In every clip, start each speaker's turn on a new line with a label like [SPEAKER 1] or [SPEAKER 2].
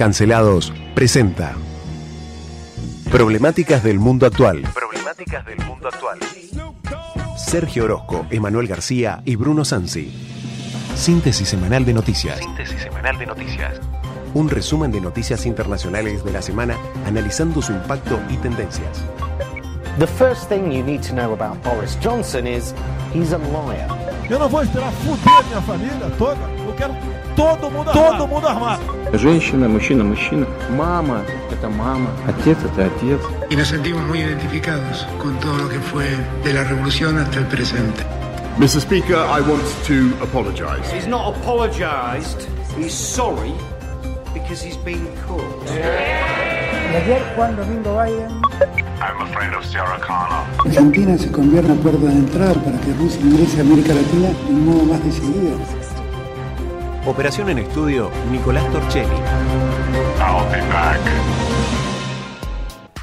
[SPEAKER 1] Cancelados presenta Problemáticas del mundo actual.
[SPEAKER 2] Problemáticas del mundo actual.
[SPEAKER 1] Sergio Orozco, Emanuel García y Bruno Sansi. Síntesis semanal de noticias.
[SPEAKER 2] Síntesis semanal de noticias.
[SPEAKER 1] Un resumen de noticias internacionales de la semana analizando su impacto y tendencias.
[SPEAKER 3] The first thing you need to know about Boris Johnson is he's a liar.
[SPEAKER 4] Eu não vou esperar fuder minha família toda. Eu quero todo mundo armado. Todo mundo armado.
[SPEAKER 5] Женщина, мужчина, мужчина. Мама – это мама. Отец – это отец.
[SPEAKER 6] y nos sentimos muy identificados con todo lo que fue de la revolución hasta el presente.
[SPEAKER 7] Mr. Speaker, I want to apologise.
[SPEAKER 8] He's not apologised, he's sorry because he's been caught.
[SPEAKER 9] Y ayer Juan Domingo Biden
[SPEAKER 2] I'm afraid of Sarah Connor.
[SPEAKER 10] Argentina se convierte en la puerta de entrada para que Rusia ingrese a América Latina de un modo más decidido.
[SPEAKER 1] Operación en estudio, Nicolás Torchelli.
[SPEAKER 2] I'll be back.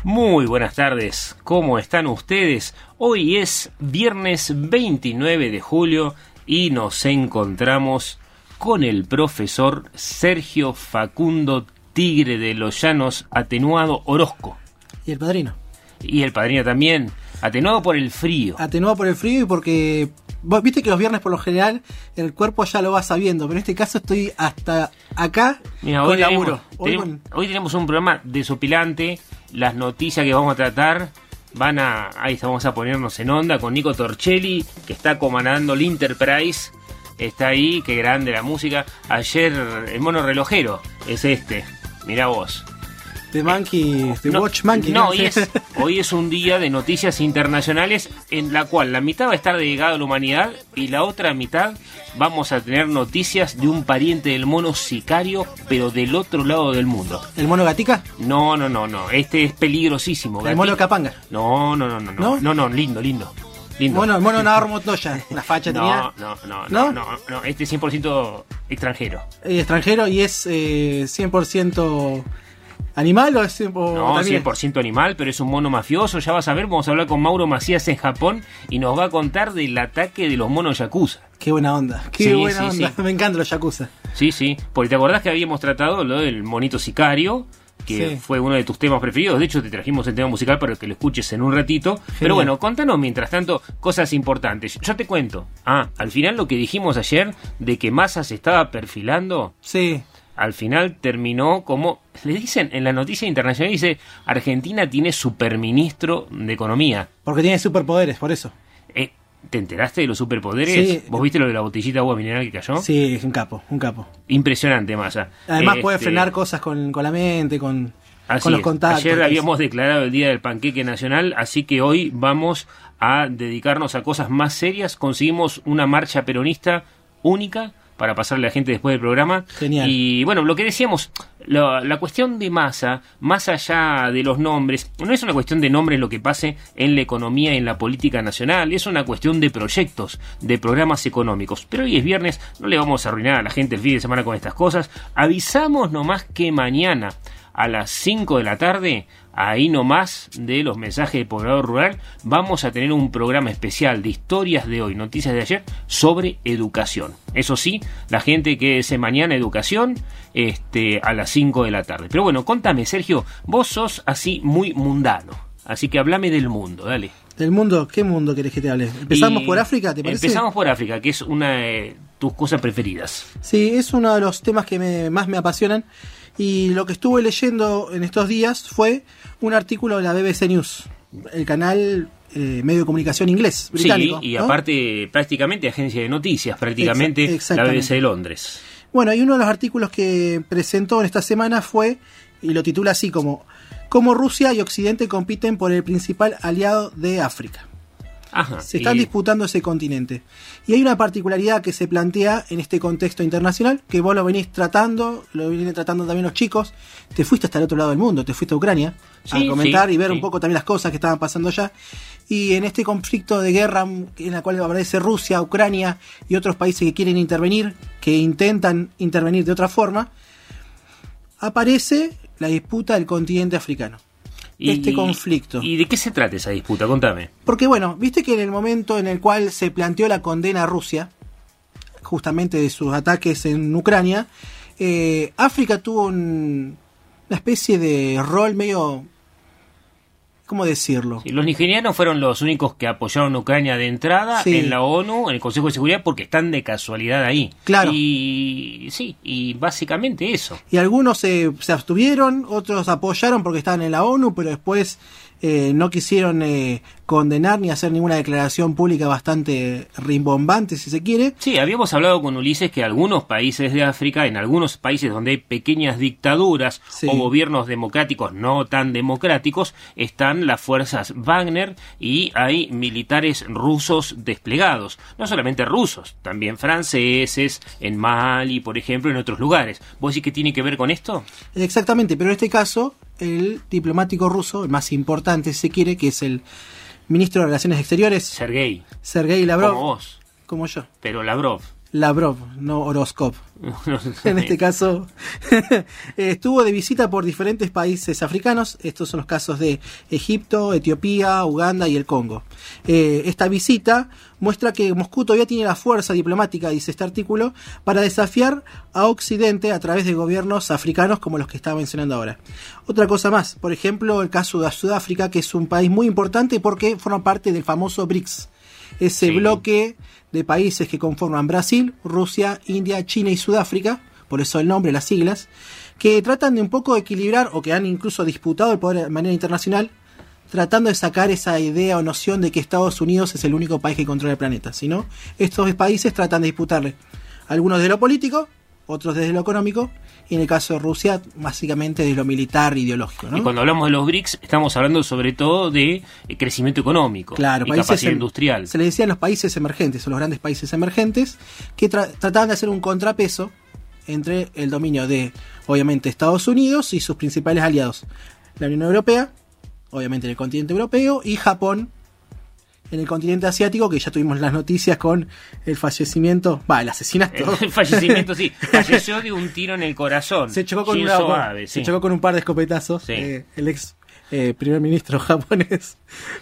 [SPEAKER 11] Muy buenas tardes, ¿cómo están ustedes? Hoy es viernes 29 de julio y nos encontramos con el profesor Sergio Facundo Tigre de los Llanos Atenuado Orozco.
[SPEAKER 12] Y el padrino.
[SPEAKER 11] Y el padrino también, atenuado por el frío.
[SPEAKER 12] Atenuado por el frío y porque. Vos viste que los viernes por lo general el cuerpo ya lo va sabiendo, pero en este caso estoy hasta acá
[SPEAKER 11] Mira,
[SPEAKER 12] con
[SPEAKER 11] hoy, tenemos.
[SPEAKER 12] Hoy
[SPEAKER 11] tenemos-
[SPEAKER 12] con-
[SPEAKER 11] hoy tenemos un programa desopilante. Las noticias que vamos a tratar van a. Ahí vamos a ponernos en onda con Nico Torchelli, que está comandando el Enterprise. Está ahí, qué grande la música. Ayer el mono relojero es este. Mirá vos.
[SPEAKER 12] The Monkey, The
[SPEAKER 11] No,
[SPEAKER 12] Watch Monkey.
[SPEAKER 11] No, hoy es, hoy es un día de noticias internacionales en la cual la mitad va a estar dedicada a la humanidad y la otra mitad vamos a tener noticias de un pariente del mono sicario, pero del otro lado del mundo.
[SPEAKER 12] ¿El mono gatica?
[SPEAKER 11] No, no, no, no. Este es peligrosísimo.
[SPEAKER 12] ¿El mono capanga?
[SPEAKER 11] No, no, no, no, no.
[SPEAKER 12] ¿No?
[SPEAKER 11] No, no, lindo, lindo. Lindo.
[SPEAKER 12] Mono, el mono Navarro Montoya. La facha tenía.
[SPEAKER 11] no, no, no,
[SPEAKER 12] ¿No?
[SPEAKER 11] no, no, no, Este es 100% extranjero.
[SPEAKER 12] extranjero y es eh, 100% animal o es 100%. o
[SPEAKER 11] No,
[SPEAKER 12] también-
[SPEAKER 11] 100% animal, pero es un mono mafioso. Ya vas a ver, vamos a hablar con Mauro Macías en Japón y nos va a contar del ataque de los monos yakuza.
[SPEAKER 12] Qué buena onda. Qué
[SPEAKER 11] Sí,
[SPEAKER 12] buena
[SPEAKER 11] sí,
[SPEAKER 12] onda.
[SPEAKER 11] sí.
[SPEAKER 12] Me encantan los yakuza.
[SPEAKER 11] Sí, sí. Porque te acordás que habíamos tratado lo del monito sicario, que
[SPEAKER 12] Sí.
[SPEAKER 11] fue uno de tus temas preferidos. De hecho, te trajimos el tema musical para que lo escuches en un ratito. Pero bueno, contanos mientras tanto cosas importantes. Yo te cuento. Ah, al final lo que dijimos ayer de que Massa se estaba perfilando.
[SPEAKER 12] Sí.
[SPEAKER 11] Al final terminó como le dicen en la noticia internacional dice Argentina tiene superministro de economía.
[SPEAKER 12] Porque tiene superpoderes, por eso.
[SPEAKER 11] ¿Te enteraste de los superpoderes?
[SPEAKER 12] Sí.
[SPEAKER 11] ¿Vos viste lo de la botellita de agua mineral que cayó?
[SPEAKER 12] Sí, es un capo, un capo.
[SPEAKER 11] Impresionante, Massa.
[SPEAKER 12] Además puede
[SPEAKER 11] Este,
[SPEAKER 12] frenar cosas con, con la mente, con,
[SPEAKER 11] Así
[SPEAKER 12] con los
[SPEAKER 11] es.
[SPEAKER 12] contactos.
[SPEAKER 11] Ayer habíamos declarado el Día del Panqueque Nacional, así que hoy vamos a dedicarnos a cosas más serias. Conseguimos una marcha peronista única para pasarle a la gente después del programa.
[SPEAKER 12] Genial.
[SPEAKER 11] Y bueno, lo que decíamos, la, la cuestión de masa, más allá de los nombres, no es una cuestión de nombres lo que pase en la economía y en la política nacional, es una cuestión de proyectos, de programas económicos. Pero hoy es viernes, no le vamos a arruinar a la gente el fin de semana con estas cosas. Avisamos nomás que mañana a las 5 de la tarde, ahí nomás de los mensajes del poblador rural, vamos a tener un programa especial de historias de hoy, noticias de ayer, sobre educación. Eso sí, la gente que es mañana educación, este, a las 5 de la tarde. Pero bueno, contame, Sergio, vos sos así muy mundano. Así que hablame del mundo, dale.
[SPEAKER 12] Del mundo, ¿qué mundo querés que te hable? ¿Empezamos
[SPEAKER 11] Y
[SPEAKER 12] por África, te parece?
[SPEAKER 11] Empezamos por África, que es una de tus cosas preferidas.
[SPEAKER 12] Sí, es uno de los temas que me- más me apasionan. Y lo que estuve leyendo en estos días fue un artículo de la BBC News, el canal eh, medio de comunicación inglés, británico.
[SPEAKER 11] sí, y
[SPEAKER 12] ¿no?
[SPEAKER 11] aparte prácticamente agencia de noticias, prácticamente la. BBC de Londres.
[SPEAKER 12] Bueno, y uno de los artículos que presentó en esta semana fue, y lo titula así como, Cómo Rusia y Occidente compiten por el principal aliado de África.
[SPEAKER 11] Ajá.
[SPEAKER 12] Se están
[SPEAKER 11] y-
[SPEAKER 12] disputando ese continente. Y hay una particularidad que se plantea en este contexto internacional, que vos lo venís tratando, lo vienen tratando también los chicos. Te fuiste hasta el otro lado del mundo, te fuiste a Ucrania
[SPEAKER 11] Sí,
[SPEAKER 12] a comentar
[SPEAKER 11] sí,
[SPEAKER 12] y ver
[SPEAKER 11] sí.
[SPEAKER 12] un poco también las cosas que estaban pasando allá. Y en este conflicto de guerra mm, en la cual aparece Rusia, Ucrania y otros países que quieren intervenir, que intentan intervenir de otra forma, aparece la disputa del continente africano.
[SPEAKER 11] Y-
[SPEAKER 12] este conflicto.
[SPEAKER 11] ¿Y de qué se trata esa disputa? Contame.
[SPEAKER 12] Porque bueno, viste que en el momento en el cual se planteó la condena a Rusia, justamente de sus ataques en Ucrania, eh, África tuvo un, una especie de rol medio ¿Cómo decirlo?
[SPEAKER 11] Sí, los nigerianos fueron los únicos que apoyaron a Ucrania de entrada
[SPEAKER 12] Sí.
[SPEAKER 11] en la ONU, en el Consejo de Seguridad, porque están de casualidad ahí.
[SPEAKER 12] Claro.
[SPEAKER 11] Y sí, y básicamente eso.
[SPEAKER 12] Y algunos se, se abstuvieron, otros apoyaron porque estaban en la ONU, pero después eh, no quisieron eh, condenar ni hacer ninguna declaración pública bastante rimbombante, si se quiere.
[SPEAKER 11] Sí, habíamos hablado con Ulises que algunos países de África, en algunos países donde hay pequeñas dictaduras
[SPEAKER 12] Sí.
[SPEAKER 11] o gobiernos democráticos no tan democráticos, están las fuerzas Wagner y hay militares rusos desplegados. No solamente rusos, también franceses, en Mali, por ejemplo, en otros lugares. ¿Vos decís que tiene que ver con esto?
[SPEAKER 12] Exactamente, pero en este caso, el diplomático ruso, el más importante, si se quiere, que es el ministro de Relaciones Exteriores,
[SPEAKER 11] Sergei,
[SPEAKER 12] Sergei Lavrov,
[SPEAKER 11] como vos,
[SPEAKER 12] como yo.
[SPEAKER 11] pero Lavrov.
[SPEAKER 12] Lavrov, no
[SPEAKER 11] sé.
[SPEAKER 12] En este caso, estuvo de visita por diferentes países africanos. Estos son los casos de Egipto, Etiopía, Uganda y el Congo. Eh, esta visita muestra que Moscú todavía tiene la fuerza diplomática, dice este artículo, para desafiar a Occidente a través de gobiernos africanos como los que estaba mencionando ahora. Otra cosa más, por ejemplo, el caso de Sudáfrica, que es un país muy importante porque forma parte del famoso BRICS ese
[SPEAKER 11] Sí.
[SPEAKER 12] bloque de países que conforman Brasil, Rusia, India, China y Sudáfrica, por eso el nombre, las siglas, que tratan de un poco equilibrar o que han incluso disputado el poder de manera internacional, tratando de sacar esa idea o noción de que Estados Unidos es el único país que controla el planeta, sino estos países tratan de disputarle, algunos de lo político, otros desde lo económico, y en el caso de Rusia, básicamente de lo militar ideológico. ¿no?
[SPEAKER 11] Y cuando hablamos de los BRICS, estamos hablando sobre todo de eh, crecimiento económico
[SPEAKER 12] Claro,
[SPEAKER 11] y
[SPEAKER 12] países
[SPEAKER 11] capacidad
[SPEAKER 12] em-
[SPEAKER 11] industrial.
[SPEAKER 12] Se le decían los países emergentes o los grandes países emergentes que tra- trataban de hacer un contrapeso entre el dominio de, obviamente, Estados Unidos y sus principales aliados, la Unión Europea, obviamente en el continente europeo, y Japón en el continente asiático, que ya tuvimos las noticias con el fallecimiento, va, el asesinato.
[SPEAKER 11] El fallecimiento, sí. Falleció de un tiro en el corazón.
[SPEAKER 12] se chocó con, una- se
[SPEAKER 11] sí.
[SPEAKER 12] chocó con un par de escopetazos,
[SPEAKER 11] Sí.
[SPEAKER 12] eh, el ex eh, primer ministro japonés.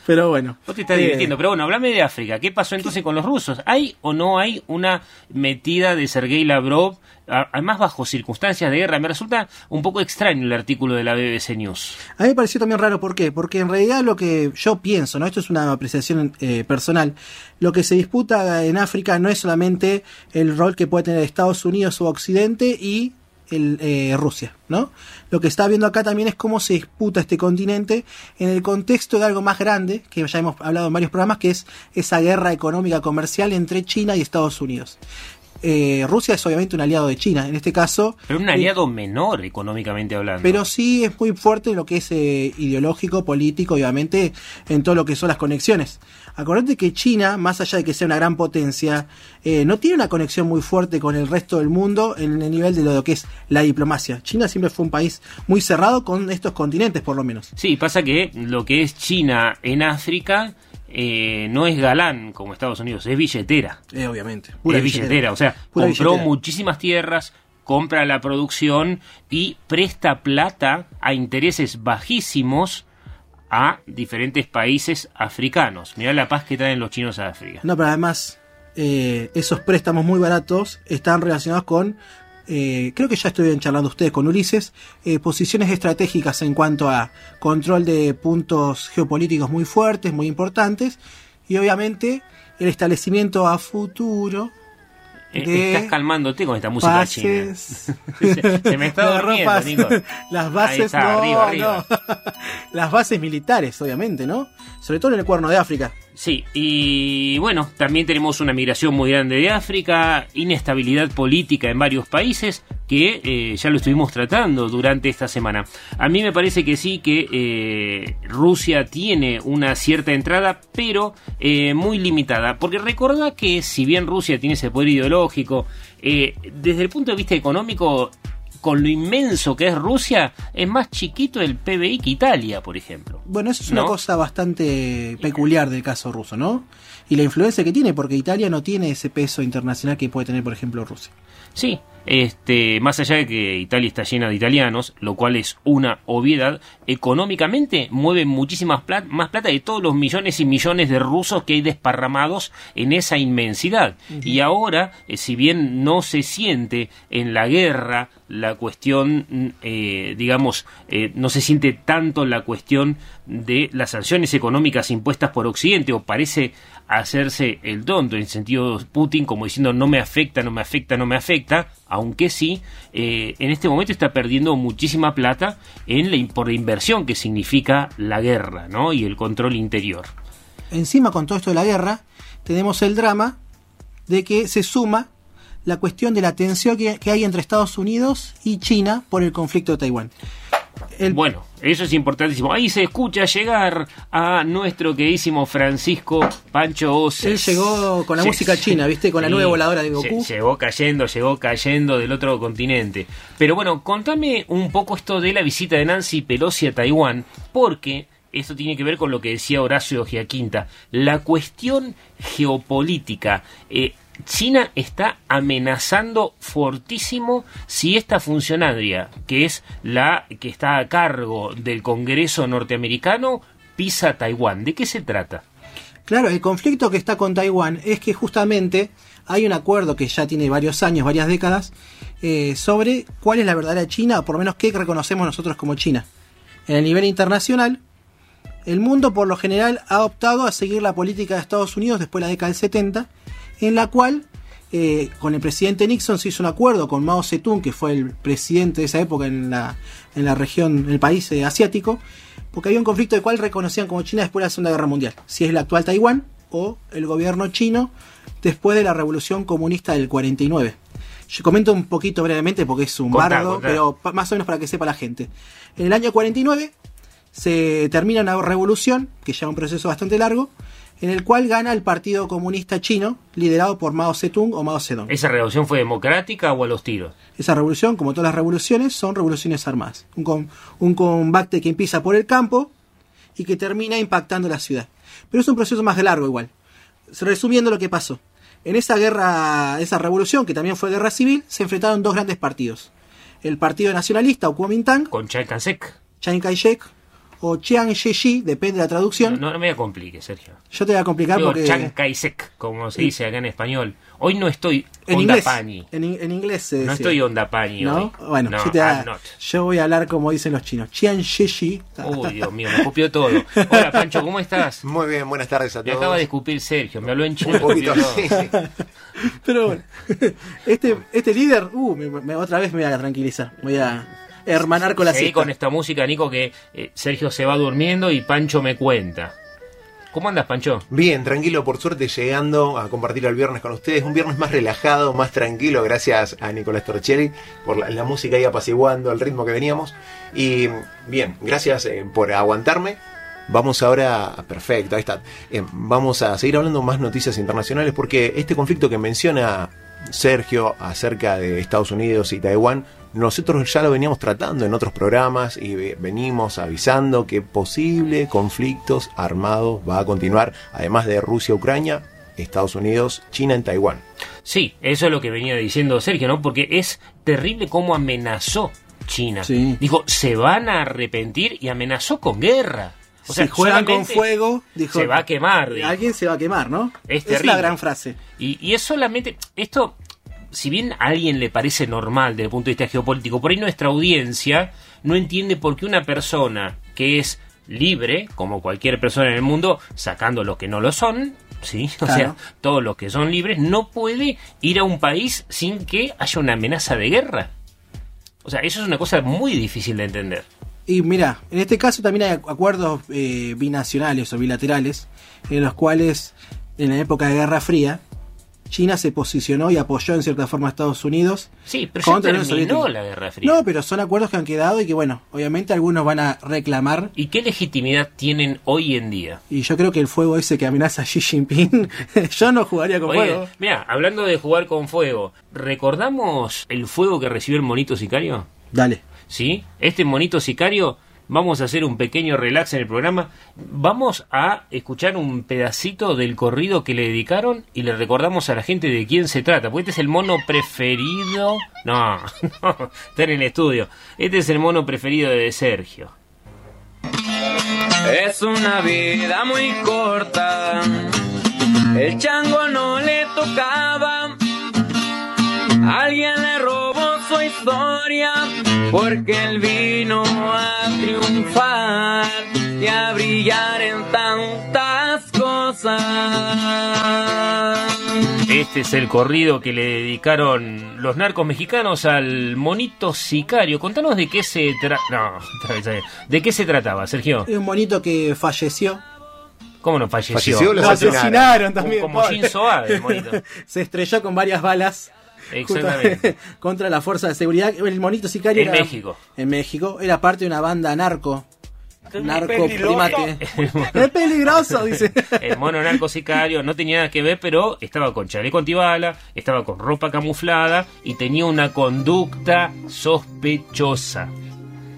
[SPEAKER 12] Pero bueno.
[SPEAKER 11] Vos te estás
[SPEAKER 12] Eh,
[SPEAKER 11] divirtiendo, pero bueno, hablame de África. ¿Qué pasó entonces con los rusos? ¿Hay o no hay una metida de Sergei Lavrov, a- además bajo circunstancias de guerra? Me resulta un poco extraño el artículo de la BBC News.
[SPEAKER 12] A mí me pareció también raro, ¿por qué? Porque en realidad lo que yo pienso, ¿no? Esto es una apreciación eh, personal. Lo que se disputa en África no es solamente el rol que puede tener Estados Unidos o Occidente y el, eh, Rusia, ¿no? Lo que está viendo acá también es cómo se disputa este continente en el contexto de algo más grande, que ya hemos hablado en varios programas, que es esa guerra económica comercial entre China y Estados Unidos. Eh, Rusia es obviamente un aliado de China, en este caso
[SPEAKER 11] Pero un aliado menor económicamente hablando.
[SPEAKER 12] pero sí es muy fuerte en lo que es eh, ideológico, político, obviamente, en todo lo que son las conexiones. Acordate que China, más allá de que sea una gran potencia, eh, no tiene una conexión muy fuerte con el resto del mundo en el nivel de lo que es la diplomacia. China siempre fue un país muy cerrado con estos continentes, por lo menos.
[SPEAKER 11] Sí, pasa que lo que es China en África eh, no es galán como Estados Unidos, es billetera.
[SPEAKER 12] Eh, obviamente.
[SPEAKER 11] es billetera, o sea,
[SPEAKER 12] Pura
[SPEAKER 11] compró
[SPEAKER 12] billetera.
[SPEAKER 11] muchísimas tierras, compra la producción y presta plata a intereses bajísimos a diferentes países africanos. Mirá la paz que traen los chinos a África.
[SPEAKER 12] No, pero además, eh, esos préstamos muy baratos están relacionados con, eh, creo que ya estuvieron charlando ustedes con Ulises, eh, posiciones estratégicas en cuanto a control de puntos geopolíticos muy fuertes, muy importantes, y obviamente el establecimiento a futuro de
[SPEAKER 11] Estás calmándote con esta música
[SPEAKER 12] bases.
[SPEAKER 11] china. se, se me está durmiendo,
[SPEAKER 12] agarró
[SPEAKER 11] Nico.
[SPEAKER 12] pas- Las bases,
[SPEAKER 11] está,
[SPEAKER 12] no,
[SPEAKER 11] arriba, arriba.
[SPEAKER 12] no. Las bases militares, obviamente, ¿no? Sobre todo en el cuerno de África.
[SPEAKER 11] Sí, y bueno, también tenemos una migración muy grande de África, inestabilidad política en varios países, que eh, ya lo estuvimos tratando durante esta semana. A mí me parece que sí, que eh, Rusia tiene una cierta entrada, pero eh, muy limitada. Porque recordá que si bien Rusia tiene ese poder ideológico, eh, desde el punto de vista económico, con lo inmenso que es Rusia, es más chiquito el PBI que Italia, por ejemplo.
[SPEAKER 12] Bueno, eso es una cosa bastante peculiar del caso ruso, ¿no? Y la influencia que tiene, porque Italia no tiene ese peso internacional que puede tener, por ejemplo, Rusia.
[SPEAKER 11] Sí, Este, más allá de que Italia está llena de italianos, lo cual es una obviedad, económicamente mueve muchísimas plat- más plata de todos los millones y millones de rusos que hay desparramados en esa inmensidad. Y ahora, eh, si bien no se siente en la guerra la cuestión, mm, eh, digamos, eh, no se siente tanto la cuestión de las sanciones económicas impuestas por Occidente, o parece hacerse el tonto, en sentido Putin como diciendo no me afecta, no me afecta, no me afecta, aunque sí, eh, en este momento está perdiendo muchísima plata en la, por la inversión que significa la guerra, ¿no? Y el control interior.
[SPEAKER 12] Encima, con todo esto de la guerra, tenemos el drama de que se suma la cuestión de la tensión que, que hay entre Estados Unidos y China por el conflicto de Taiwán.
[SPEAKER 11] Bueno, eso es importantísimo. Ahí se escucha llegar a nuestro queridísimo Francisco Pancho Oces.
[SPEAKER 12] Él llegó con la
[SPEAKER 11] Sí,
[SPEAKER 12] música
[SPEAKER 11] sí.
[SPEAKER 12] china, ¿viste? Con la nube voladora de Goku.
[SPEAKER 11] Llegó cayendo, llegó cayendo del otro continente. Pero bueno, contame un poco esto de la visita de Nancy Pelosi a Taiwán, porque esto tiene que ver con lo que decía Horacio Giaquinta. La cuestión geopolítica. eh, China está amenazando fortísimo si esta funcionaria, que es la que está a cargo del Congreso norteamericano, pisa Taiwán. ¿De qué se trata?
[SPEAKER 12] Claro, el conflicto que está con Taiwán es que justamente hay un acuerdo que ya tiene varios años, varias décadas, eh, sobre cuál es la verdadera China, o por lo menos qué reconocemos nosotros como China. En el nivel internacional, el mundo por lo general ha optado a seguir la política de Estados Unidos después de la década del 70, en la cual eh, con el presidente Nixon se hizo un acuerdo con Mao Zedong, que fue el presidente de esa época en la, en la región, en el país eh, asiático, porque había un conflicto del cual reconocían como China después de la Segunda Guerra Mundial, si es el actual Taiwán o el gobierno chino después de la Revolución Comunista del 49. Yo comento un poquito brevemente porque es un
[SPEAKER 11] Contá,
[SPEAKER 12] bardo,
[SPEAKER 11] contá.
[SPEAKER 12] pero más o menos para que sepa la gente. En el año 49 se termina una revolución, que lleva un proceso bastante largo, en el cual gana el Partido Comunista Chino, liderado por Mao Zedong o Mao Zedong.
[SPEAKER 11] ¿Esa revolución fue democrática o a los tiros?
[SPEAKER 12] Esa revolución, como todas las revoluciones, son revoluciones armadas. Un, com- un combate que empieza por el campo y que termina impactando la ciudad. Pero es un proceso más largo igual. Resumiendo lo que pasó. En esa guerra, esa revolución, que también fue guerra civil, se enfrentaron dos grandes partidos. El Partido Nacionalista, o Kuomintang,
[SPEAKER 11] Con Chiang Kai-shek.
[SPEAKER 12] Chiang Kai-shek, o Chiang Shih-chi, depende de la traducción.
[SPEAKER 11] No, no me complique, Sergio.
[SPEAKER 12] Yo te voy a complicar
[SPEAKER 11] Digo,
[SPEAKER 12] porque...
[SPEAKER 11] Chiang Kai-shek, como se dice acá en español. Hoy no estoy
[SPEAKER 12] En
[SPEAKER 11] onda
[SPEAKER 12] inglés,
[SPEAKER 11] pani.
[SPEAKER 12] en, in- en inglés se
[SPEAKER 11] No estoy onda pani
[SPEAKER 12] ¿No?
[SPEAKER 11] hoy.
[SPEAKER 12] Bueno,
[SPEAKER 11] No,
[SPEAKER 12] yo, te voy a- yo voy a hablar como dicen los chinos. Chiang Shih-chi.
[SPEAKER 11] Uy, Dios mío, me copió todo. Hola, Pancho, ¿cómo estás?
[SPEAKER 13] Muy bien, buenas tardes a
[SPEAKER 11] Me
[SPEAKER 13] todos.
[SPEAKER 11] acaba de escupir Sergio, me habló en chino.
[SPEAKER 13] Un poquito,
[SPEAKER 11] me.
[SPEAKER 12] Pero bueno, este, este líder, uh, me- me- otra vez me voy a tranquilizar. Voy a hermanar con la
[SPEAKER 11] Seguí
[SPEAKER 12] siesta.
[SPEAKER 11] con esta música, Nico, que eh, Sergio se va durmiendo y Pancho me cuenta. ¿Cómo andas, Pancho?
[SPEAKER 13] Bien, tranquilo, por suerte llegando a compartir el viernes con ustedes. Un viernes más relajado, más tranquilo, gracias a Nicolás Torchelli por la, la música ahí apaciguando el ritmo que veníamos. Y bien, gracias eh, por aguantarme. Vamos ahora, perfecto, ahí está. Eh, vamos a seguir hablando más noticias internacionales porque este conflicto que menciona Sergio acerca de Estados Unidos y Taiwán, nosotros ya lo veníamos tratando en otros programas y ve- venimos avisando que posible conflictos armados va a continuar, además de Rusia-Ucrania, Estados Unidos, China en Taiwán.
[SPEAKER 11] Sí, eso es lo que venía diciendo Sergio, ¿no? Porque es terrible cómo amenazó China. Dijo, se van a arrepentir y amenazó con guerra. O sea,
[SPEAKER 12] si juegan con fuego, dijo,
[SPEAKER 11] se va a quemar. dijo.
[SPEAKER 12] Alguien se va a quemar, ¿no?
[SPEAKER 11] Es
[SPEAKER 12] es la gran frase.
[SPEAKER 11] Y, y es solamente, esto, si bien a alguien le parece normal desde el punto de vista geopolítico, por ahí nuestra audiencia no entiende por qué una persona que es libre, como cualquier persona en el mundo, sacando los que no lo son, ¿sí? O
[SPEAKER 12] Claro.
[SPEAKER 11] sea, todos los que son libres, no puede ir a un país sin que haya una amenaza de guerra. O sea, eso es una cosa muy difícil de entender.
[SPEAKER 12] Y mira, en este caso también hay acuerdos eh, binacionales o bilaterales en los cuales en la época de Guerra Fría China se posicionó y apoyó en cierta forma a Estados Unidos.
[SPEAKER 11] Sí, pero ya
[SPEAKER 12] contra Unión
[SPEAKER 11] terminó la Guerra Fría.
[SPEAKER 12] No, pero son acuerdos que han quedado y que bueno, obviamente algunos van a reclamar.
[SPEAKER 11] ¿Y qué legitimidad tienen hoy en día?
[SPEAKER 12] Y yo creo que el fuego ese que amenaza a Xi Jinping, yo no jugaría con
[SPEAKER 11] Oye,
[SPEAKER 12] fuego.
[SPEAKER 11] Mira, hablando de jugar con fuego, ¿recordamos el fuego que recibió el monito sicario?
[SPEAKER 12] Dale.
[SPEAKER 11] ¿Sí? Este monito sicario vamos a hacer un pequeño relax en el programa. Vamos a escuchar un pedacito del corrido que le dedicaron y le recordamos a la gente de quién se trata. Porque este es el mono preferido. No, no, está en el estudio. Este es el mono preferido de Sergio.
[SPEAKER 14] Es una vida muy corta. El chango no le tocaba. Alguien le robó su historia porque él vino a triunfar y a brillar en tantas cosas.
[SPEAKER 11] Este es el corrido que le dedicaron los narcos mexicanos al monito sicario. Contanos de qué se tra no, de qué se trataba, Sergio.
[SPEAKER 12] Un monito que falleció.
[SPEAKER 11] ¿Cómo no falleció?
[SPEAKER 13] Falleció,
[SPEAKER 12] Lo asesinaron,
[SPEAKER 13] asesinaron.
[SPEAKER 12] también.
[SPEAKER 11] Como
[SPEAKER 12] pobre.
[SPEAKER 11] Jin Soa, el monito.
[SPEAKER 12] Se estrelló con varias balas.
[SPEAKER 11] Exactamente.
[SPEAKER 12] contra la fuerza de seguridad. El monito sicario
[SPEAKER 11] En
[SPEAKER 12] era-
[SPEAKER 11] México.
[SPEAKER 12] En México. Era parte de una banda narco. Narco primate. es peligroso, dice.
[SPEAKER 11] El mono narco sicario no tenía nada que ver, pero estaba con chaleco antibala, estaba con ropa camuflada y tenía una conducta sospechosa.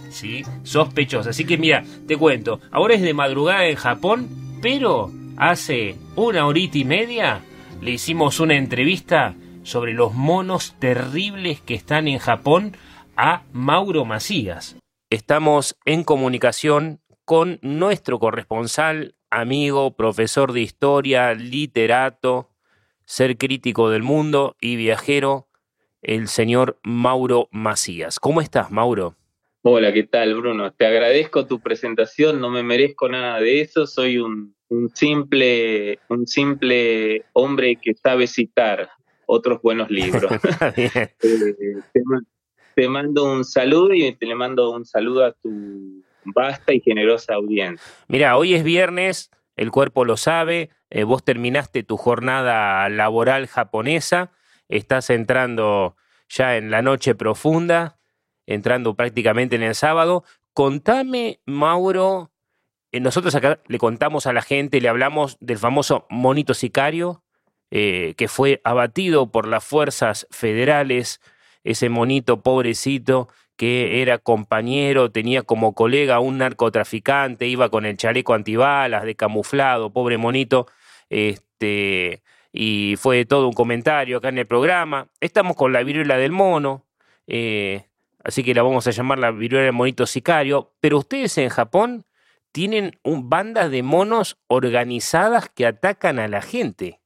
[SPEAKER 11] ¿Sí? Sospechosa. Así que mira, te cuento, ahora es de madrugada en Japón, pero hace una horita y media le hicimos una entrevista sobre los monos terribles que están en Japón a Mauro Macías. Estamos en comunicación con nuestro corresponsal, amigo, profesor de historia, literato, ser crítico del mundo y viajero, el señor Mauro Macías. ¿Cómo estás, Mauro?
[SPEAKER 15] Hola, ¿qué tal, Bruno? Te agradezco tu presentación, no me merezco nada de eso, soy un, un simple, un simple hombre que sabe citar otros buenos libros. Eh, te, ma- te mando un saludo y te le mando un saludo a tu vasta y generosa audiencia.
[SPEAKER 11] Mira, hoy es viernes, el cuerpo lo sabe, eh, vos terminaste tu jornada laboral japonesa, estás entrando ya en la noche profunda, entrando prácticamente en el sábado. Contame, Mauro, eh, nosotros acá le contamos a la gente, le hablamos del famoso monito sicario, eh, que fue abatido por las fuerzas federales, ese monito pobrecito que era compañero, tenía como colega un narcotraficante, iba con el chaleco antibalas, de camuflado, pobre monito, este, y fue todo un comentario acá en el programa. Estamos con la viruela del mono, eh, así que la vamos a llamar la viruela del monito sicario, pero ustedes en Japón tienen bandas de monos organizadas que atacan a la gente.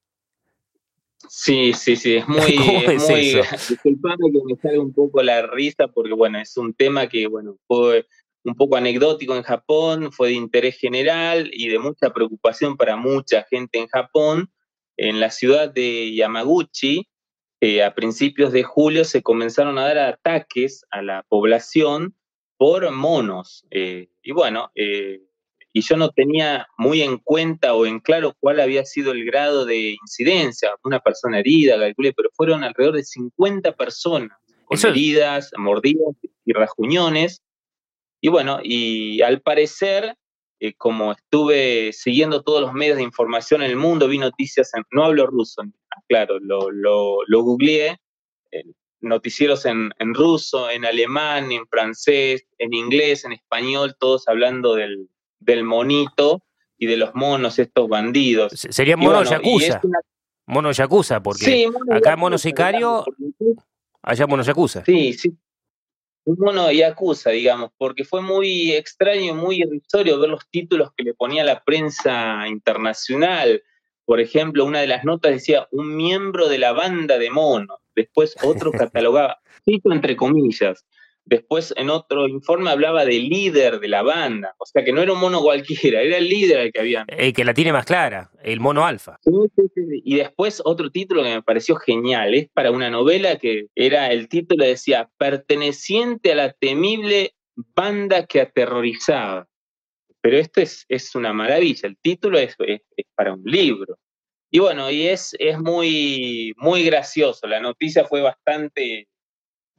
[SPEAKER 15] Sí, sí, sí, es muy,
[SPEAKER 11] ¿Cómo
[SPEAKER 15] es
[SPEAKER 11] es
[SPEAKER 15] muy, disculpame que me salga un poco la risa porque bueno, es un tema que bueno, fue un poco anecdótico en Japón, fue de interés general y de mucha preocupación para mucha gente en Japón. En la ciudad de Yamaguchi, eh, a principios de julio se comenzaron a dar ataques a la población por monos. eh, y bueno, eh, y yo no tenía muy en cuenta o en claro cuál había sido el grado de incidencia, una persona herida, calculé, pero fueron alrededor de 50 personas con
[SPEAKER 11] Eso-
[SPEAKER 15] heridas, mordidas y rasguñones. Y bueno, y al parecer, eh, como estuve siguiendo todos los medios de información en el mundo, vi noticias, en- no hablo ruso, claro, lo, lo, lo googleé, eh, noticieros en, en ruso, en alemán, en francés, en inglés, en español, todos hablando del, del monito y de los monos, estos bandidos.
[SPEAKER 11] Sería
[SPEAKER 15] Y
[SPEAKER 11] mono
[SPEAKER 15] bueno, y
[SPEAKER 11] yakuza.
[SPEAKER 15] una-
[SPEAKER 11] Mono yakuza, porque
[SPEAKER 15] Sí, mono
[SPEAKER 11] acá
[SPEAKER 15] yakuza,
[SPEAKER 11] mono sicario,
[SPEAKER 15] digamos,
[SPEAKER 11] allá mono yakuza.
[SPEAKER 15] Sí, sí. Un mono yakuza, digamos, porque fue muy extraño, muy irrisorio ver los títulos que le ponía la prensa internacional. Por ejemplo, una de las notas decía un miembro de la banda de monos. Después otro catalogaba, cito entre comillas. Después en otro informe hablaba del líder de la banda. O sea que no era un mono cualquiera, era el líder al que habían.
[SPEAKER 11] El que la tiene más clara, el mono alfa.
[SPEAKER 15] Sí, sí, sí, sí. Y después otro título que me pareció genial, es para una novela que era, el título decía, perteneciente a la temible banda que aterrorizaba. Pero esto es, es una maravilla, el título es, es- es para un libro. Y bueno, y es, es muy, muy gracioso, la noticia fue bastante,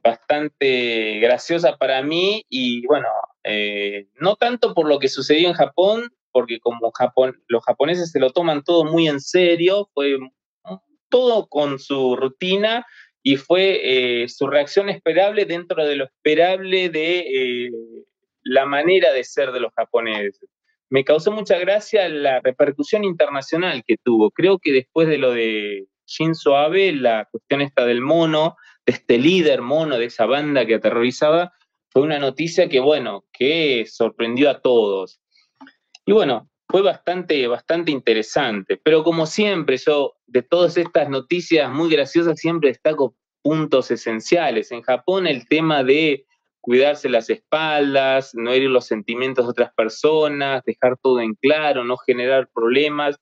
[SPEAKER 15] bastante graciosa para mí y bueno, eh, no tanto por lo que sucedió en Japón, porque como Japón, los japoneses se lo toman todo muy en serio, fue todo con su rutina y fue eh, su reacción esperable dentro de lo esperable de, eh, la manera de ser de los japoneses. Me causó mucha gracia la repercusión internacional que tuvo. Creo que después de lo de Shinzo Abe, la cuestión esta del mono, este líder mono de esa banda que aterrorizaba, fue una noticia que, bueno, que sorprendió a todos. Y bueno, fue bastante, bastante interesante. Pero como siempre, yo de todas estas noticias muy graciosas siempre destaco puntos esenciales. En Japón el tema de cuidarse las espaldas, no herir los sentimientos de otras personas, dejar todo en claro, no generar problemas,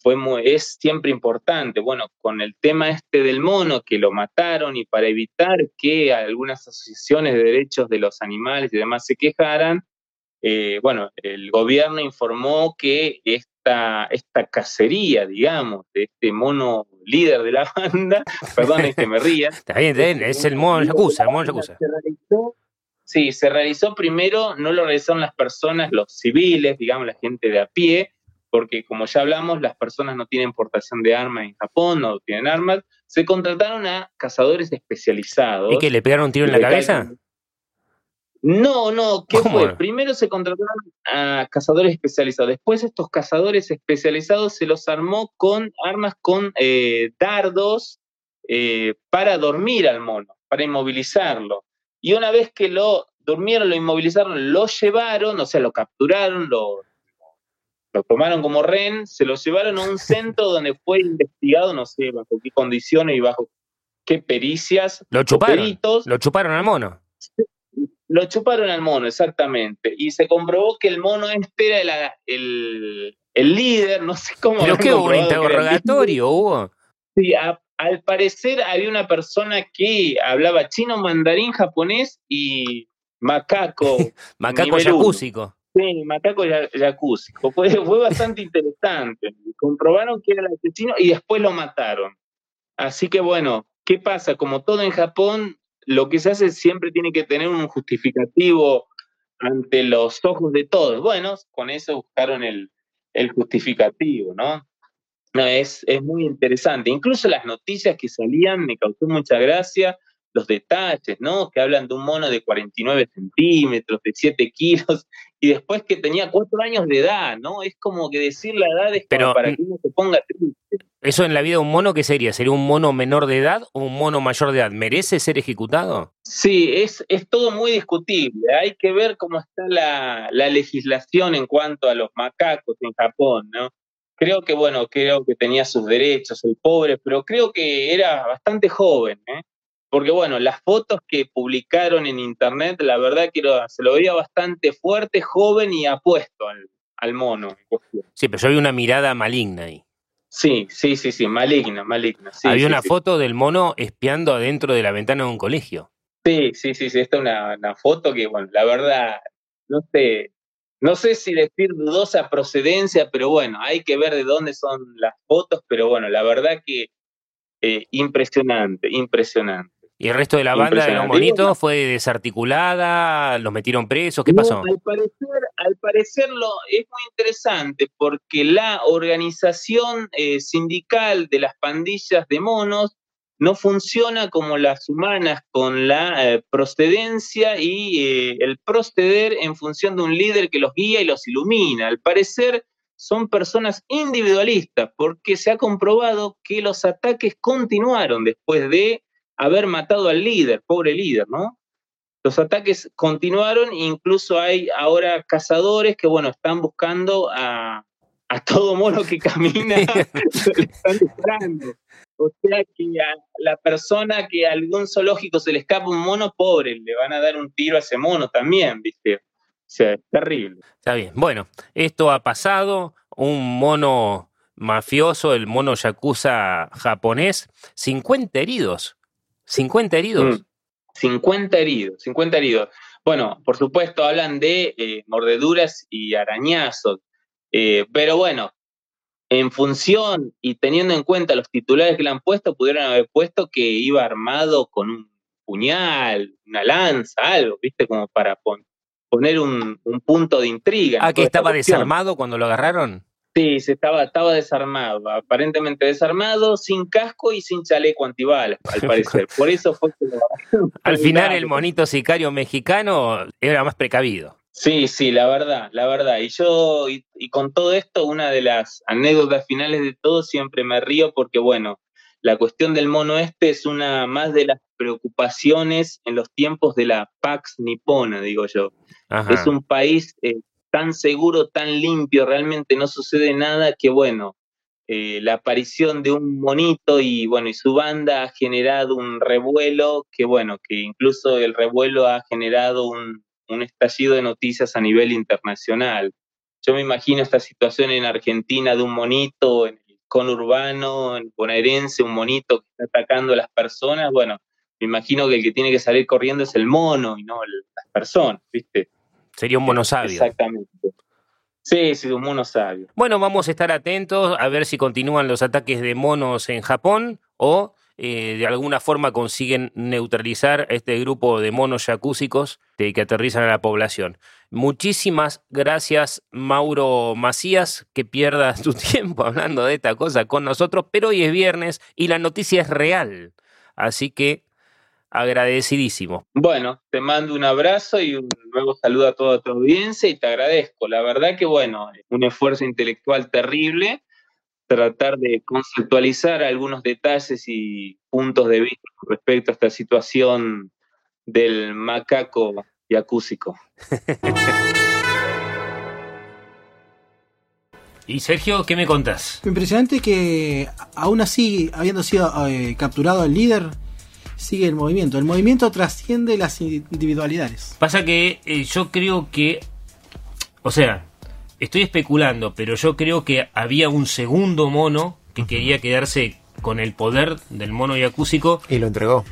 [SPEAKER 15] fue es siempre importante. Bueno, con el tema este del mono, que lo mataron y para evitar que algunas asociaciones de derechos de los animales y demás se quejaran, eh, bueno, el gobierno informó que esta, esta cacería, digamos, de este mono líder de la banda, perdón, es que me ría.
[SPEAKER 11] Está bien, está bien, es el mono Yakuza, el mono Yakuza.
[SPEAKER 15] Sí, se realizó primero, no lo realizaron las personas, los civiles, digamos, la gente de a pie, porque como ya hablamos, las personas no tienen portación de armas en Japón, no tienen armas, se contrataron a cazadores especializados.
[SPEAKER 11] ¿Y que le pegaron un tiro en la cabeza?
[SPEAKER 15] No, no, ¿qué fue? Primero se contrataron a cazadores especializados, después estos cazadores especializados se los armó con armas con eh, dardos eh, para dormir al mono, para inmovilizarlo. Y una vez que lo durmieron, lo inmovilizaron, lo llevaron, o sea, lo capturaron, lo, lo tomaron como ren, se lo llevaron a un centro donde fue investigado, no sé bajo qué condiciones y bajo qué pericias.
[SPEAKER 11] Lo chuparon. lo chuparon al mono.
[SPEAKER 15] Lo chuparon al mono, exactamente. Y se comprobó que el mono este era el, líder, no sé cómo.
[SPEAKER 11] ¿Pero qué hubo? ¿Un interrogatorio hubo?
[SPEAKER 15] Sí, al parecer había una persona que hablaba chino, mandarín, japonés y macaco.
[SPEAKER 11] macaco yacúsico.
[SPEAKER 15] Sí, Macaco Jacuzzi. Fue, fue bastante interesante. Comprobaron que era el asesino y después lo mataron. Así que bueno, ¿qué pasa? Como todo en Japón, lo que se hace siempre tiene que tener un justificativo ante los ojos de todos. Bueno, con eso buscaron el, el justificativo, ¿no? No, es, es muy interesante. Incluso las noticias que salían me causó mucha gracia los detalles, ¿no? Que hablan de un mono de 49 centímetros, de 7 kilos, y después que tenía 4 años de edad, ¿no? Es como que decir la edad es
[SPEAKER 11] Pero,
[SPEAKER 15] para que uno se ponga triste.
[SPEAKER 11] ¿Eso en la vida de un mono qué sería? ¿Sería un mono menor de edad o un mono mayor de edad? ¿Merece ser ejecutado?
[SPEAKER 15] Sí, es, es todo muy discutible. Hay que ver cómo está la, la legislación en cuanto a los macacos en Japón, ¿no? Creo que, bueno, creo que tenía sus derechos, el pobre, pero creo que era bastante joven, ¿eh? Porque bueno, las fotos que publicaron en internet, la verdad que se lo veía bastante fuerte, joven y apuesto al, mono.
[SPEAKER 11] Sí, pero yo vi una mirada maligna ahí.
[SPEAKER 15] Sí, sí, sí, sí, maligna, maligna.
[SPEAKER 11] Había una foto del mono espiando adentro de la ventana de un colegio.
[SPEAKER 15] Sí, sí, sí, sí, esta es una, una foto que, bueno, la verdad, no sé, no sé si decir dudosa procedencia, pero bueno, hay que ver de dónde son las fotos, pero bueno, la verdad que eh, impresionante, impresionante.
[SPEAKER 11] ¿Y el resto de la banda de los bonitos fue desarticulada? ¿Los metieron presos? ¿Qué pasó?
[SPEAKER 15] Al parecer, al parecer es muy interesante porque la organización eh, sindical de las pandillas de monos no funciona como las humanas con la eh, procedencia y eh, el proceder en función de un líder que los guía y los ilumina. Al parecer son personas individualistas porque se ha comprobado que los ataques continuaron después de haber matado al líder, pobre líder, ¿no? Los ataques continuaron, incluso hay ahora cazadores que, bueno, están buscando a, todo mono que camina, están disparando. O sea que a la persona que a algún zoológico se le escapa un mono, pobre, le van a dar un tiro a ese mono también, ¿viste? O sea, es terrible.
[SPEAKER 11] Está bien. Bueno, esto ha pasado. Un mono mafioso, el mono yakuza japonés, 50 heridos 50 heridos.
[SPEAKER 15] 50 mm. heridos, 50 heridos. Bueno, por supuesto hablan de eh, mordeduras y arañazos, eh, pero bueno, en función y teniendo en cuenta los titulares que le han puesto, pudieron haber puesto que iba armado con un puñal, una lanza, algo, ¿viste? Como para poner un, punto de intriga.
[SPEAKER 11] Ah, que estaba desarmado cuando lo agarraron.
[SPEAKER 15] Sí, se estaba, estaba desarmado, aparentemente desarmado, sin casco y sin chaleco antibalas, al parecer. Por eso fue que
[SPEAKER 11] Al final el monito sicario mexicano era más precavido.
[SPEAKER 15] Sí, sí, la verdad, la verdad. Y yo, y, y, con todo esto, una de las anécdotas finales de todo, siempre me río porque, bueno, la cuestión del mono este es una más de las preocupaciones en los tiempos de la Pax nipona, digo yo. Ajá. Es un país eh, tan seguro, tan limpio, realmente no sucede nada que, bueno, eh, la aparición de un monito y, bueno, y su banda ha generado un revuelo que, bueno, que incluso el revuelo ha generado un, un estallido de noticias a nivel internacional. Yo me imagino esta situación en Argentina de un monito en el conurbano, en bonaerense, un monito que está atacando a las personas. Bueno, me imagino que el que tiene que salir corriendo es el mono y no las personas, ¿viste?
[SPEAKER 11] Sería un mono sabio.
[SPEAKER 15] Exactamente. Sí, sí, un mono sabio.
[SPEAKER 11] Bueno, vamos a estar atentos a ver si continúan los ataques de monos en Japón o eh, de alguna forma consiguen neutralizar este grupo de monos yacúsicos que, que aterrizan a la población. Muchísimas gracias, Mauro Macías, que pierdas tu tiempo hablando de esta cosa con nosotros, pero hoy es viernes y la noticia es real. Así que agradecidísimo.
[SPEAKER 15] Bueno, te mando un abrazo y un nuevo saludo a toda tu audiencia y te agradezco. La verdad que, bueno, un esfuerzo intelectual terrible tratar de conceptualizar algunos detalles y puntos de vista respecto a esta situación del macaco yacúsico.
[SPEAKER 11] y Sergio, ¿qué me contás?
[SPEAKER 12] Impresionante que aún así, habiendo sido eh, capturado el líder, sigue el movimiento. El movimiento trasciende las individualidades.
[SPEAKER 11] Pasa que eh, yo creo que, o sea, estoy especulando, pero yo creo que había un segundo mono que quería quedarse con el poder del mono yacúsico.
[SPEAKER 13] Y lo entregó.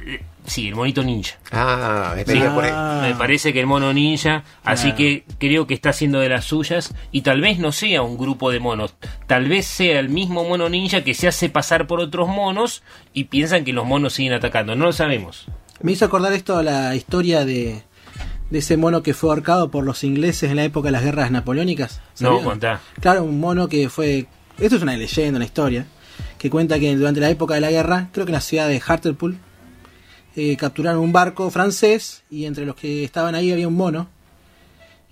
[SPEAKER 11] Sí, el monito ninja.
[SPEAKER 13] Ah, me,
[SPEAKER 11] Sí,
[SPEAKER 13] por ahí.
[SPEAKER 11] me parece que el mono ninja, así
[SPEAKER 12] Ah.
[SPEAKER 11] que creo que está haciendo de las suyas y tal vez no sea un grupo de monos, tal vez sea el mismo mono ninja que se hace pasar por otros monos y piensan que los monos siguen atacando, no lo sabemos.
[SPEAKER 12] Me hizo acordar esto a la historia de, de ese mono que fue ahorcado por los ingleses en la época de las guerras napoleónicas.
[SPEAKER 11] No,
[SPEAKER 12] ¿Sabían?
[SPEAKER 11] contá.
[SPEAKER 12] Claro, un mono que fue. Esto es una leyenda, una historia. Que cuenta que durante la época de la guerra, creo que en la ciudad de Hartlepool, eh, capturaron un barco francés y entre los que estaban ahí había un mono.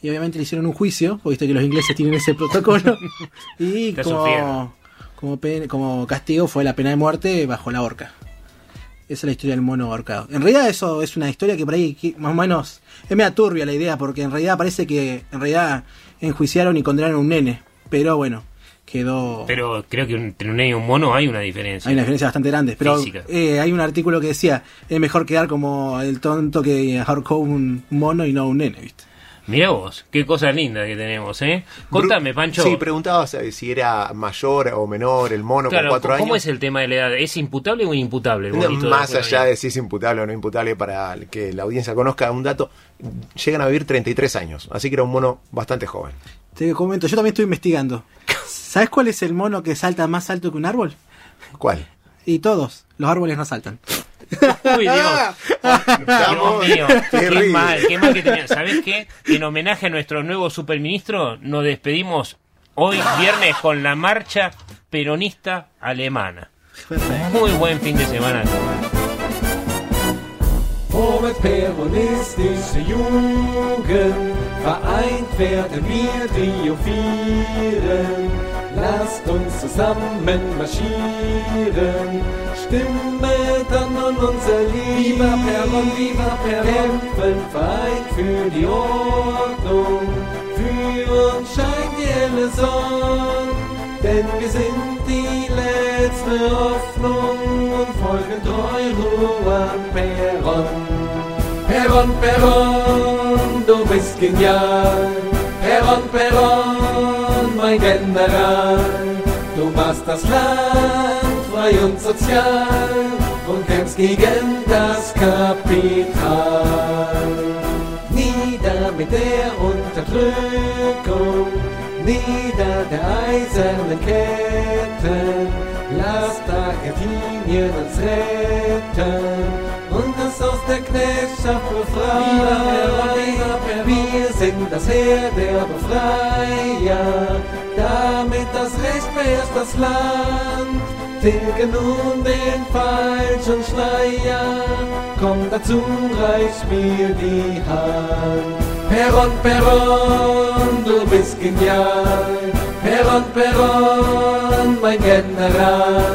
[SPEAKER 12] Y obviamente le hicieron un juicio, porque viste que los ingleses tienen ese protocolo. y como, como, como castigo fue la pena de muerte bajo la horca. Esa es la historia del mono ahorcado. En realidad eso es una historia que por ahí que más o menos es media turbia la idea, porque en realidad parece que en realidad enjuiciaron y condenaron a un nene. Pero bueno, quedó...
[SPEAKER 11] Pero creo que entre un nene y un mono hay una diferencia.
[SPEAKER 12] Hay una diferencia bastante grande. Pero eh, hay un artículo que decía, es mejor quedar como el tonto que ahorcó un mono y no un nene, ¿viste?
[SPEAKER 11] Mira vos, qué cosa linda que tenemos, ¿eh? Contame, Pancho.
[SPEAKER 13] Sí, preguntabas si era mayor o menor el mono
[SPEAKER 11] Claro,
[SPEAKER 13] con cuatro
[SPEAKER 11] ¿cómo
[SPEAKER 13] años.
[SPEAKER 11] es el tema de la edad? ¿Es imputable o imputable? el
[SPEAKER 13] No,
[SPEAKER 11] de
[SPEAKER 13] más allá de si es imputable o no imputable para que la audiencia conozca un dato, llegan a vivir 33 años, así que era un mono bastante joven.
[SPEAKER 12] Te comento, yo también estoy investigando. ¿Sabes cuál es el mono que salta más alto que un árbol?
[SPEAKER 13] ¿Cuál?
[SPEAKER 12] Y todos, los árboles no saltan.
[SPEAKER 11] Uy, Dios. Dios mío, qué mal, qué mal que tenía. ¿Sabes qué? En homenaje a nuestro nuevo superministro, nos despedimos hoy viernes con la marcha peronista alemana. Muy buen fin de semana.
[SPEAKER 16] Vorwärts peronistische Jugend, vereint werden wir triumphieren. Lasst uns zusammen marschieren, stimmet an an unser Lied. Viva Peron, viva Peron, kämpfen vereint für die Ordnung. Für uns scheint die helle Sonne, denn wir sind die letzte Hoffnung und folgen treu Juan Peron. Peron, Peron, du bist genial. Peron, Peron, mein General. Du machst das Land frei und sozial und kämpfst gegen das Kapital. Nieder mit der Unterdrückung, nieder der eisernen Ketten. Lasst Argentinien uns retten der Knechtschaft befreien. Wir sind das Heer der Befreier, damit das Recht beherrscht das Land. Tilge nun den falschen Schleier, komm dazu, reich mir die Hand. Peron, Peron, du bist genial. Peron, Peron, mein General.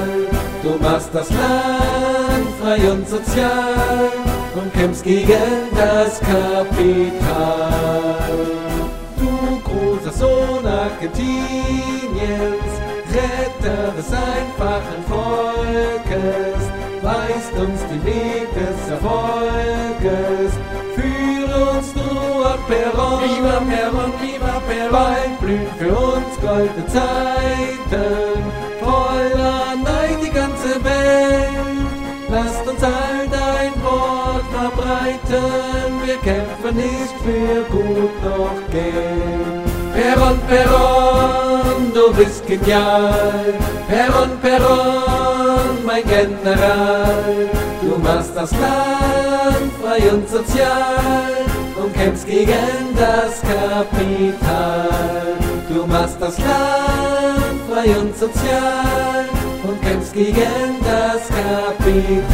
[SPEAKER 16] Du machst das Land frei und sozial und kämpfst gegen das Kapital. Du großer Sohn Argentiniens, Retter des einfachen Volkes, weist uns den Weg des Erfolges. Führe uns ab Peron, viva Peron, viva Peron, bald blühen für uns goldene Zeiten, verbreiten, wir kämpfen nicht für Gut noch Geld. Peron, Peron, du bist genial. Peron, Peron, mein General. Du machst das Land frei und sozial und kämpfst gegen das Kapital. Du machst das Land frei und sozial und kämpfst gegen das Kapital.